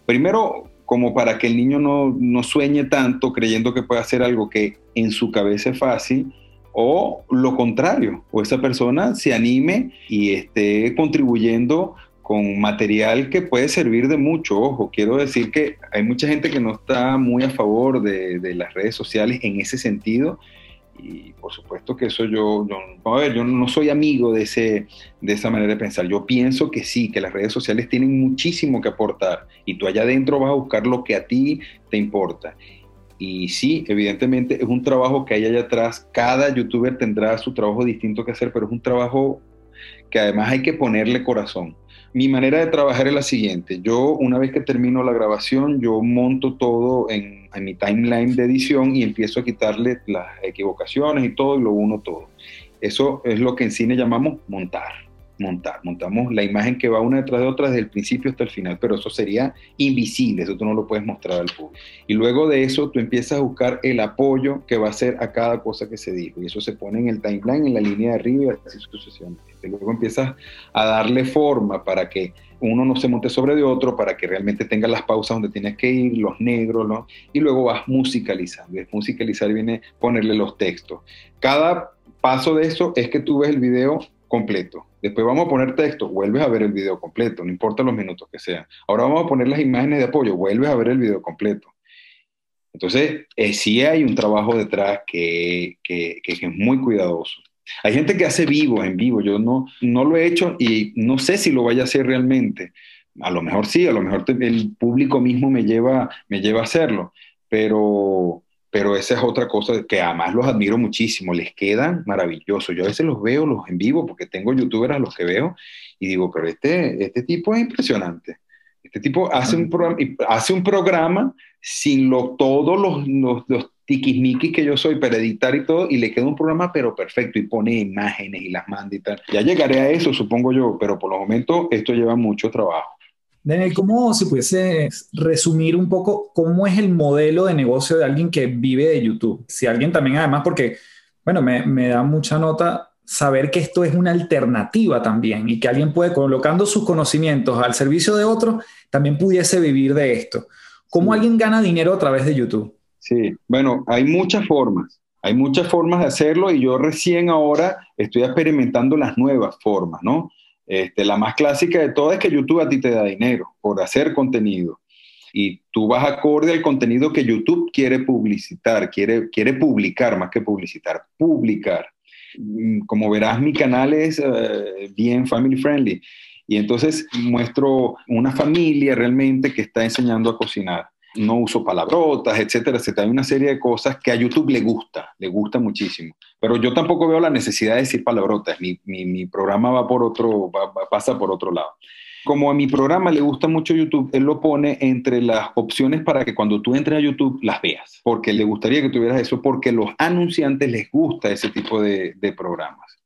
Primero, como para que el niño no, no sueñe tanto creyendo que puede hacer algo que en su cabeza es fácil, o lo contrario, o esa persona se anime y esté contribuyendo con material que puede servir de mucho. Ojo, quiero decir que hay mucha gente que no está muy a favor de, de las redes sociales en ese sentido y por supuesto que eso yo, a ver, yo no soy amigo de, ese, de esa manera de pensar. Yo pienso que sí, que las redes sociales tienen muchísimo que aportar y tú allá adentro vas a buscar lo que a ti te importa. Y sí, evidentemente es un trabajo que hay allá atrás. Cada youtuber tendrá su trabajo distinto que hacer, pero es un trabajo que además hay que ponerle corazón. Mi manera de trabajar es la siguiente. Yo una vez que termino la grabación, yo monto todo en, en mi timeline de edición y empiezo a quitarle las equivocaciones y todo y lo uno todo. Eso es lo que en cine llamamos montar montar. Montamos la imagen que va una detrás de otra desde el principio hasta el final, pero eso sería invisible, eso tú no lo puedes mostrar al público. Y luego de eso tú empiezas a buscar el apoyo que va a ser a cada cosa que se dijo, y eso se pone en el timeline, en la línea de arriba y así sucesivamente. Luego empiezas a darle forma para que uno no se monte sobre de otro, para que realmente tenga las pausas donde tienes que ir, los negros, ¿no? Y luego vas musicalizando. Y musicalizar viene ponerle los textos. Cada paso de eso es que tú ves el video completo. Después vamos a poner texto, vuelves a ver el video completo, no importa los minutos que sean. Ahora vamos a poner las imágenes de apoyo, vuelves a ver el video completo. Entonces, eh, sí hay un trabajo detrás que, que, es muy cuidadoso. Hay gente que hace vivo, en vivo, yo no, no lo he hecho y no sé si lo vaya a hacer realmente. A lo mejor sí, a lo mejor el público mismo me lleva, me lleva a hacerlo, pero, pero esa es otra cosa que además los admiro muchísimo, les quedan maravillosos. Yo a veces los veo los en vivo porque tengo youtubers a los que veo y digo, pero este, este tipo es impresionante. Este tipo hace un, programa, hace un programa sin lo, todos los, los, los tiquismiquis que yo soy para editar y todo, y le queda un programa pero perfecto y pone imágenes y las manda y tal. Ya llegaré a eso, supongo yo, pero por los momentos esto lleva mucho trabajo. Daniel, ¿cómo se pudiese resumir un poco cómo es el modelo de negocio de alguien que vive de YouTube? Si alguien también, además, porque, bueno, me, me da mucha nota saber que esto es una alternativa también y que alguien puede, colocando sus conocimientos al servicio de otros, también pudiese vivir de esto. ¿Cómo alguien gana dinero a través de YouTube? Sí, bueno, hay muchas formas. Hay muchas formas de hacerlo y yo recién ahora estoy experimentando las nuevas formas, ¿no? Este, la más clásica de todas es que YouTube a ti te da dinero por hacer contenido. Y tú vas acorde al contenido que YouTube quiere publicitar, quiere, quiere publicar más que publicitar, publicar. Mm, como verás, mi canal es eh, bien family friendly. Y entonces muestro una familia realmente que está enseñando a cocinar no uso palabrotas, etcétera, etcétera. Hay una serie de cosas que a YouTube le gusta, le gusta muchísimo. Pero yo tampoco veo la necesidad de decir palabrotas. Mi, mi, programa va por otro, pasa por otro lado. Como a mi programa le gusta mucho YouTube, él lo pone entre las opciones para que cuando tú entres a YouTube las veas, porque le gustaría que tuvieras eso, porque los anunciantes les gusta ese tipo de, de programas.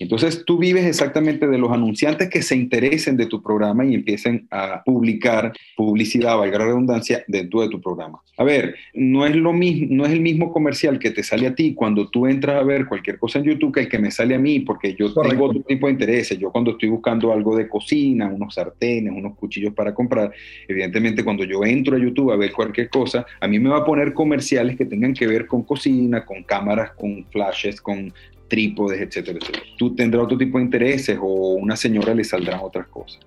Entonces tú vives exactamente de los anunciantes que se interesen de tu programa y empiecen a publicar publicidad, valga la redundancia, dentro de tu programa. A ver, no es lo mismo, no es el mismo comercial que te sale a ti cuando tú entras a ver cualquier cosa en YouTube que el que me sale a mí, porque yo tengo otro tipo de intereses. Yo cuando estoy buscando algo de cocina, unos sartenes, unos cuchillos para comprar, evidentemente cuando yo entro a YouTube a ver cualquier cosa, a mí me va a poner comerciales que tengan que ver con cocina, con cámaras, con flashes, con trípodes, etcétera, etcétera. Tú tendrás otro tipo de intereses o una señora le saldrán otras cosas.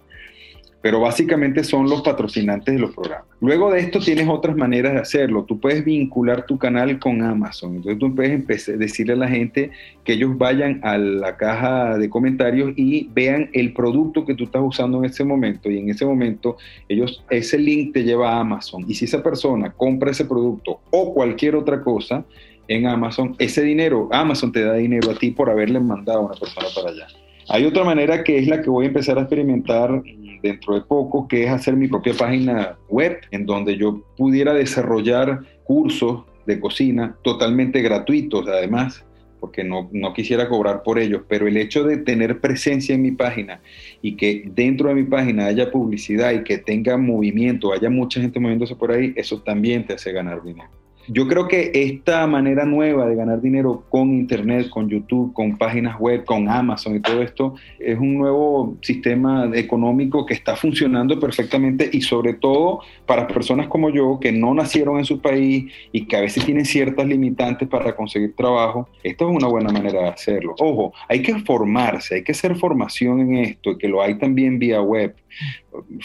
pero básicamente son los patrocinantes de los programas. Luego de esto tienes otras maneras de hacerlo. Tú puedes vincular tu canal con Amazon. Entonces tú puedes empezar decirle a la gente que ellos vayan a la caja de comentarios y vean el producto que tú estás usando en ese momento. Y en ese momento ellos, ese link te lleva a Amazon. Y si esa persona compra ese producto o cualquier otra cosa en Amazon, ese dinero, Amazon te da dinero a ti por haberle mandado a una persona para allá. Hay otra manera que es la que voy a empezar a experimentar dentro de poco, que es hacer mi propia página web en donde yo pudiera desarrollar cursos de cocina totalmente gratuitos además, porque no, no, quisiera cobrar por ellos, pero el hecho de tener presencia en mi página y que dentro de mi página haya publicidad y que tenga movimiento, haya mucha gente moviéndose por ahí, eso también te hace ganar dinero. Yo creo que esta manera nueva de ganar dinero con Internet, con YouTube, con páginas web, con Amazon y todo esto, es un nuevo sistema económico que está funcionando perfectamente y sobre todo para personas como yo que no nacieron en su país y que a veces tienen ciertas limitantes para conseguir trabajo, esto es una buena manera de hacerlo. Ojo, hay que formarse, hay que hacer formación en esto, que lo hay también vía web.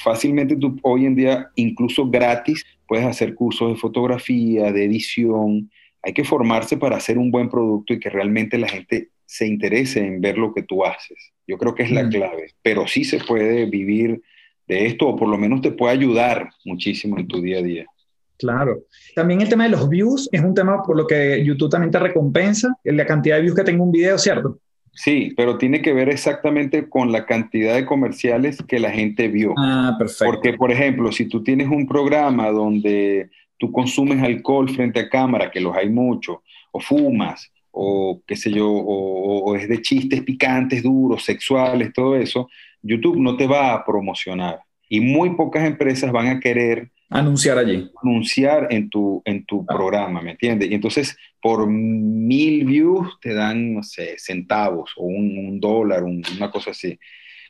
Fácilmente hoy en día, incluso gratis, puedes hacer cursos de fotografía, de edición. Hay que formarse para hacer un buen producto y que realmente la gente se interese en ver lo que tú haces. Yo creo que es la mm. clave, pero sí se puede vivir de esto o por lo menos te puede ayudar muchísimo en tu día a día. Claro. También el tema de los views es un tema por lo que YouTube también te recompensa, la cantidad de views que tenga un video, ¿cierto? Sí, pero tiene que ver exactamente con la cantidad de comerciales que la gente vio. Ah, perfecto. Porque, por ejemplo, si tú tienes un programa donde tú consumes alcohol frente a cámara, que los hay mucho, o fumas, o qué sé yo, o, es de chistes picantes, duros, sexuales, todo eso, YouTube no te va a promocionar. Y muy pocas empresas van a querer anunciar allí. Anunciar en tu, en tu ah. programa, ¿me entiendes? Y entonces por mil views te dan, no sé, centavos o un, dólar, una cosa así.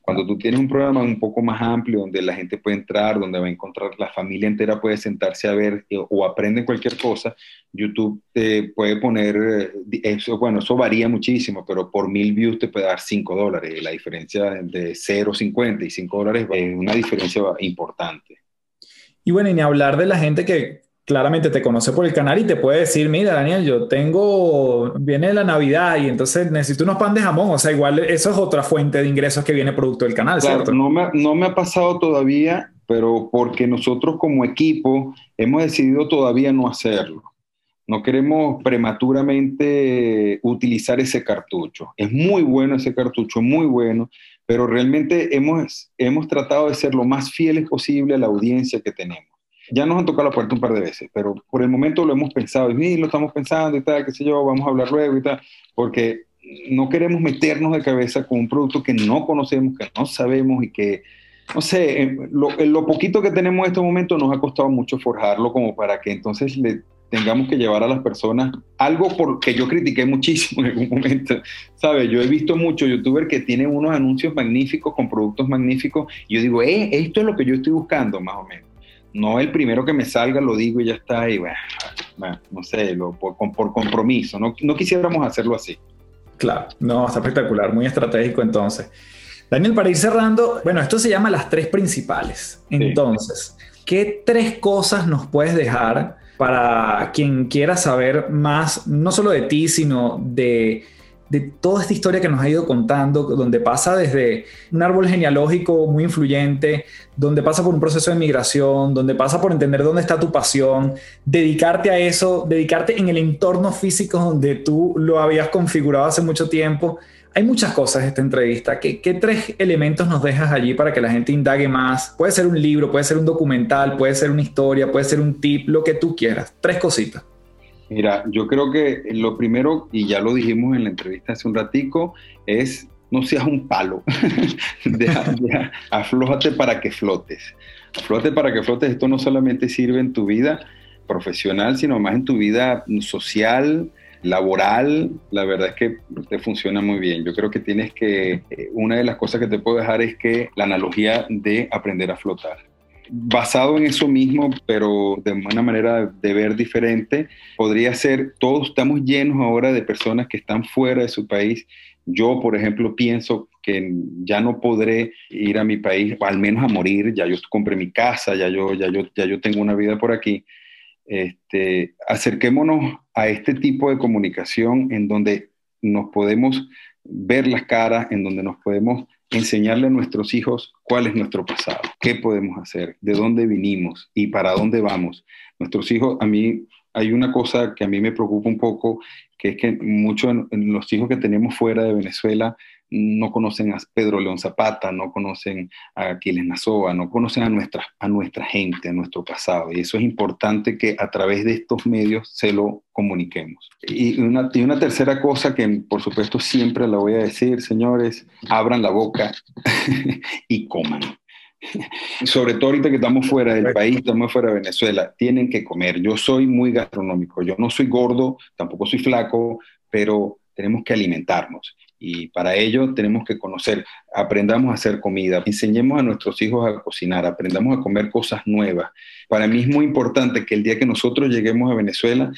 Cuando tú tienes un programa un poco más amplio, donde la gente puede entrar, donde va a encontrar, la familia entera puede sentarse a ver eh, o aprende cualquier cosa, YouTube te puede poner, eh, eso, bueno, eso varía muchísimo, pero por mil views te puede dar cinco dólares. La diferencia de 0,50 y 5 dólares es una diferencia importante. Y bueno, y ni hablar de la gente que claramente te conoce por el canal y te puede decir, mira, Daniel, yo tengo, viene la Navidad y entonces necesito unos pan de jamón. O sea, igual eso es otra fuente de ingresos que viene producto del canal, ¿cierto? No me, no me ha pasado todavía, pero porque nosotros como equipo hemos decidido todavía no hacerlo. No queremos prematuramente utilizar ese cartucho. Es muy bueno ese cartucho, muy bueno, pero realmente hemos, hemos tratado de ser lo más fieles posible a la audiencia que tenemos. Ya nos han tocado la puerta un par de veces, pero por el momento lo hemos pensado, y lo estamos pensando y tal, qué sé yo, vamos a hablar luego y tal, porque no queremos meternos de cabeza con un producto que no conocemos, que no sabemos y que, no sé, lo, lo poquito que tenemos en este momento nos ha costado mucho forjarlo como para que entonces le tengamos que llevar a las personas algo por que yo critiqué muchísimo [laughs] en algún momento, ¿sabes? Yo he visto muchos youtubers que tienen unos anuncios magníficos con productos magníficos y yo digo, eh, esto es lo que yo estoy buscando, más o menos. No el primero que me salga, lo digo y ya está, y bueno, no sé, lo, por, por, compromiso, no, no quisiéramos hacerlo así. Claro, no, está espectacular, muy estratégico entonces. Daniel, para ir cerrando, bueno, esto se llama las tres principales. Entonces, ¿qué tres cosas nos puedes dejar para quien quiera saber más, no solo de ti, sino de, toda esta historia que nos ha ido contando, donde pasa desde un árbol genealógico muy influyente, donde pasa por un proceso de migración, donde pasa por entender dónde está tu pasión, dedicarte a eso, dedicarte en el entorno físico donde tú lo habías configurado hace mucho tiempo hay muchas cosas en esta entrevista. ¿Qué, tres elementos nos dejas allí para que la gente indague más? Puede ser un libro, puede ser un documental, puede ser una historia, puede ser un tip, lo que tú quieras. Tres cositas. Mira, yo creo que lo primero, y ya lo dijimos en la entrevista hace un ratico, es no seas un palo. [laughs] aflójate para que flotes. Aflójate para que flotes. Esto no solamente sirve en tu vida profesional, sino más en tu vida social, laboral, la verdad es que te funciona muy bien. Yo creo que tienes que, eh, una de las cosas que te puedo dejar es que la analogía de aprender a flotar. Basado en eso mismo, pero de una manera de ver diferente, podría ser, todos estamos llenos ahora de personas que están fuera de su país. Yo, por ejemplo, pienso que ya no podré ir a mi país, al menos a morir, ya yo compré mi casa, ya yo, ya yo, ya yo tengo una vida por aquí, este, acerquémonos a este tipo de comunicación en donde nos podemos ver las caras, en donde nos podemos enseñarle a nuestros hijos cuál es nuestro pasado, qué podemos hacer, de dónde vinimos y para dónde vamos. Nuestros hijos, a mí hay una cosa que a mí me preocupa un poco, que es que muchos de los hijos que tenemos fuera de Venezuela no conocen a Pedro León Zapata, no conocen a Aquiles Nazoa, no conocen a nuestra, a nuestra gente, a nuestro pasado. Y eso es importante que a través de estos medios se lo comuniquemos. Y una, y una tercera cosa que por supuesto siempre la voy a decir, señores, abran la boca [laughs] y coman. Sobre todo ahorita que estamos fuera del país, estamos fuera de Venezuela, tienen que comer. Yo soy muy gastronómico, yo no soy gordo, tampoco soy flaco, pero tenemos que alimentarnos. Y para ello tenemos que conocer, aprendamos a hacer comida, enseñemos a nuestros hijos a cocinar, aprendamos a comer cosas nuevas. Para mí es muy importante que el día que nosotros lleguemos a Venezuela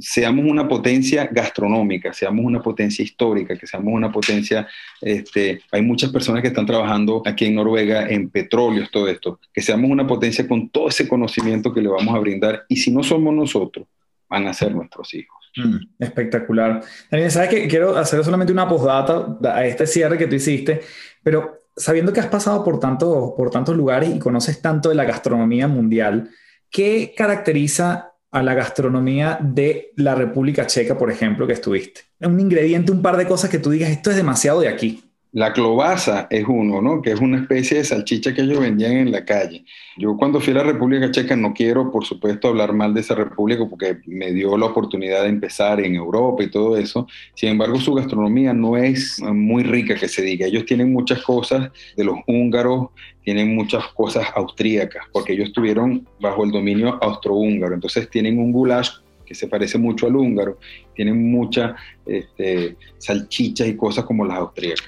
seamos una potencia gastronómica, seamos una potencia histórica, que seamos una potencia, este, hay muchas personas que están trabajando aquí en Noruega en petróleos, todo esto, que seamos una potencia con todo ese conocimiento que le vamos a brindar y si no somos nosotros, van a ser nuestros hijos. Mm, espectacular. Daniel, sabes que quiero hacer solamente una postdata a este cierre que tú hiciste, pero sabiendo que has pasado por, tanto, por tantos lugares y conoces tanto de la gastronomía mundial, ¿qué caracteriza a la gastronomía de la República Checa, por ejemplo, que estuviste? Un ingrediente, un par de cosas que tú digas, esto es demasiado de aquí. La clobaza es uno, ¿no? Que es una especie de salchicha que ellos vendían en la calle. Yo cuando fui a la República Checa no quiero, por supuesto, hablar mal de esa república porque me dio la oportunidad de empezar en Europa y todo eso. Sin embargo, su gastronomía no es muy rica, que se diga. Ellos tienen muchas cosas de los húngaros, tienen muchas cosas austríacas, porque ellos estuvieron bajo el dominio austrohúngaro. Entonces tienen un goulash que se parece mucho al húngaro, tienen muchas este, salchichas y cosas como las austríacas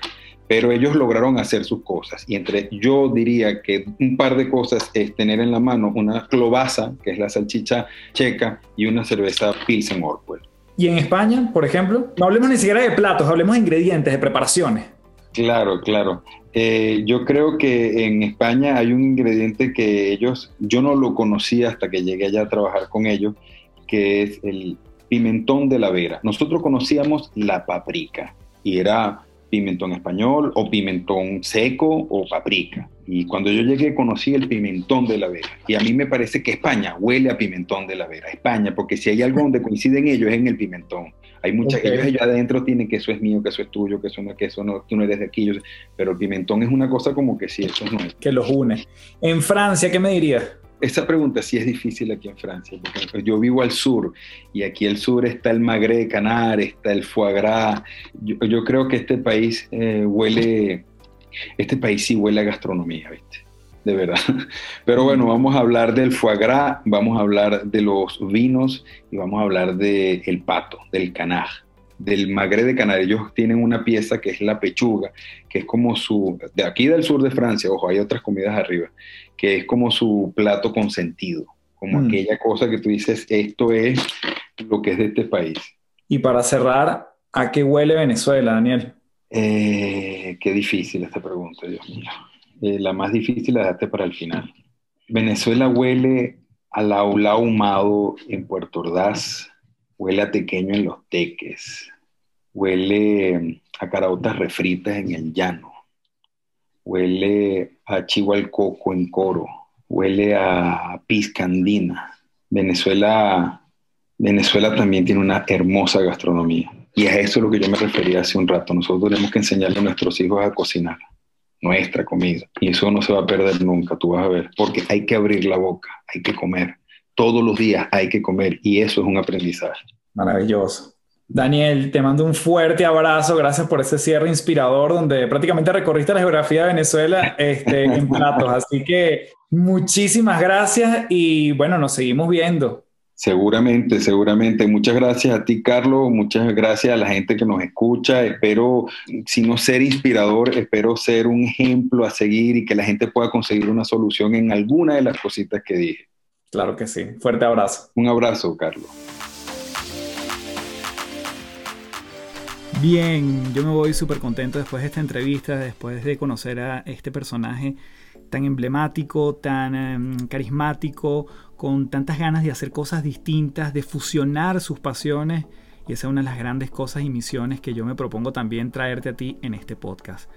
pero ellos lograron hacer sus cosas. Y entre yo diría que un par de cosas es tener en la mano una clobaza, que es la salchicha checa, y una cerveza Pilsen Orwell. ¿Y en España, por ejemplo? No hablemos ni siquiera de platos, hablemos de ingredientes, de preparaciones. Claro, claro. Eh, yo creo que en España hay un ingrediente que ellos, yo no lo conocía hasta que llegué allá a trabajar con ellos, que es el pimentón de la vera. Nosotros conocíamos la paprika y era pimentón español o pimentón seco o paprika. Y cuando yo llegué conocí el pimentón de la Vera. Y a mí me parece que España huele a pimentón de la Vera. España, porque si hay algo donde coinciden ellos es en el pimentón. Hay muchas, ellos allá adentro tienen que eso es mío, que eso es tuyo, que eso no, que eso no, tú no eres de aquí. pero el pimentón es una cosa como que sí, eso no es. Que los une. En Francia, ¿qué me dirías? Esa pregunta sí es difícil aquí en Francia, porque yo vivo al sur y aquí al sur está el magre de Canar, está el foie gras. Yo, creo que este país eh, huele, este país sí huele a gastronomía, ¿viste? De verdad. [laughs] Pero bueno, vamos a hablar del foie gras, vamos a hablar de los vinos y vamos a hablar del pato, del canaj del magre de Canarias, ellos tienen una pieza que es la pechuga, que es como su, de aquí del sur de Francia, ojo, hay otras comidas arriba, que es como su plato consentido, como mm. aquella cosa que tú dices, esto es lo que es de este país. Y para cerrar, ¿a qué huele Venezuela, Daniel? Eh, qué difícil esta pregunta, Dios mío. Eh, la más difícil la dejaste para el final. Venezuela huele al aula ahumado en Puerto Ordaz, huele a tequeño en los teques, huele a caraotas refritas en el llano, huele a chivo al coco en coro, huele a piscandina. Venezuela, Venezuela también tiene una hermosa gastronomía. Y a eso es lo que yo me refería hace un rato. Nosotros tenemos que enseñarle a nuestros hijos a cocinar nuestra comida. Y eso no se va a perder nunca, tú vas a ver. Porque hay que abrir la boca, hay que comer todos los días hay que comer y eso es un aprendizaje. Maravilloso. Daniel, te mando un fuerte abrazo. Gracias por ese cierre inspirador donde prácticamente recorriste la geografía de Venezuela este, en [laughs] platos. Así que muchísimas gracias y bueno, nos seguimos viendo. Seguramente, seguramente. Muchas gracias a ti, Carlos. Muchas gracias a la gente que nos escucha. Espero, si no ser inspirador, espero ser un ejemplo a seguir y que la gente pueda conseguir una solución en alguna de las cositas que dije. Claro que sí. Fuerte abrazo. Un abrazo, Carlos. Bien, yo me voy súper contento después de esta entrevista, después de conocer a este personaje tan emblemático, tan em, carismático, con tantas ganas de hacer cosas distintas, de fusionar sus pasiones. Y esa es una de las grandes cosas y misiones que yo me propongo también traerte a ti en este podcast.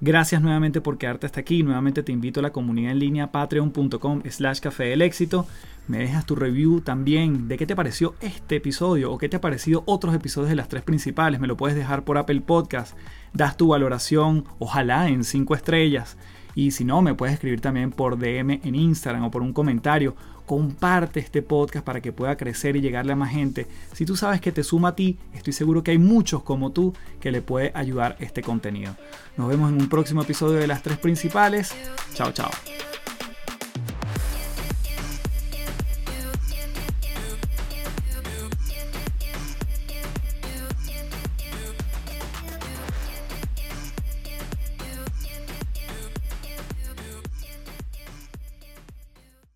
Gracias nuevamente por quedarte hasta aquí. Nuevamente te invito a la comunidad en línea patreon.com slash café del éxito. Me dejas tu review también de qué te pareció este episodio o qué te ha parecido otros episodios de las tres principales. Me lo puedes dejar por Apple Podcast. Das tu valoración, ojalá en cinco estrellas. Y si no, me puedes escribir también por DM en Instagram o por un comentario comparte este podcast para que pueda crecer y llegarle a más gente. Si tú sabes que te suma a ti, estoy seguro que hay muchos como tú que le puede ayudar este contenido. Nos vemos en un próximo episodio de las tres principales. Chao, chao.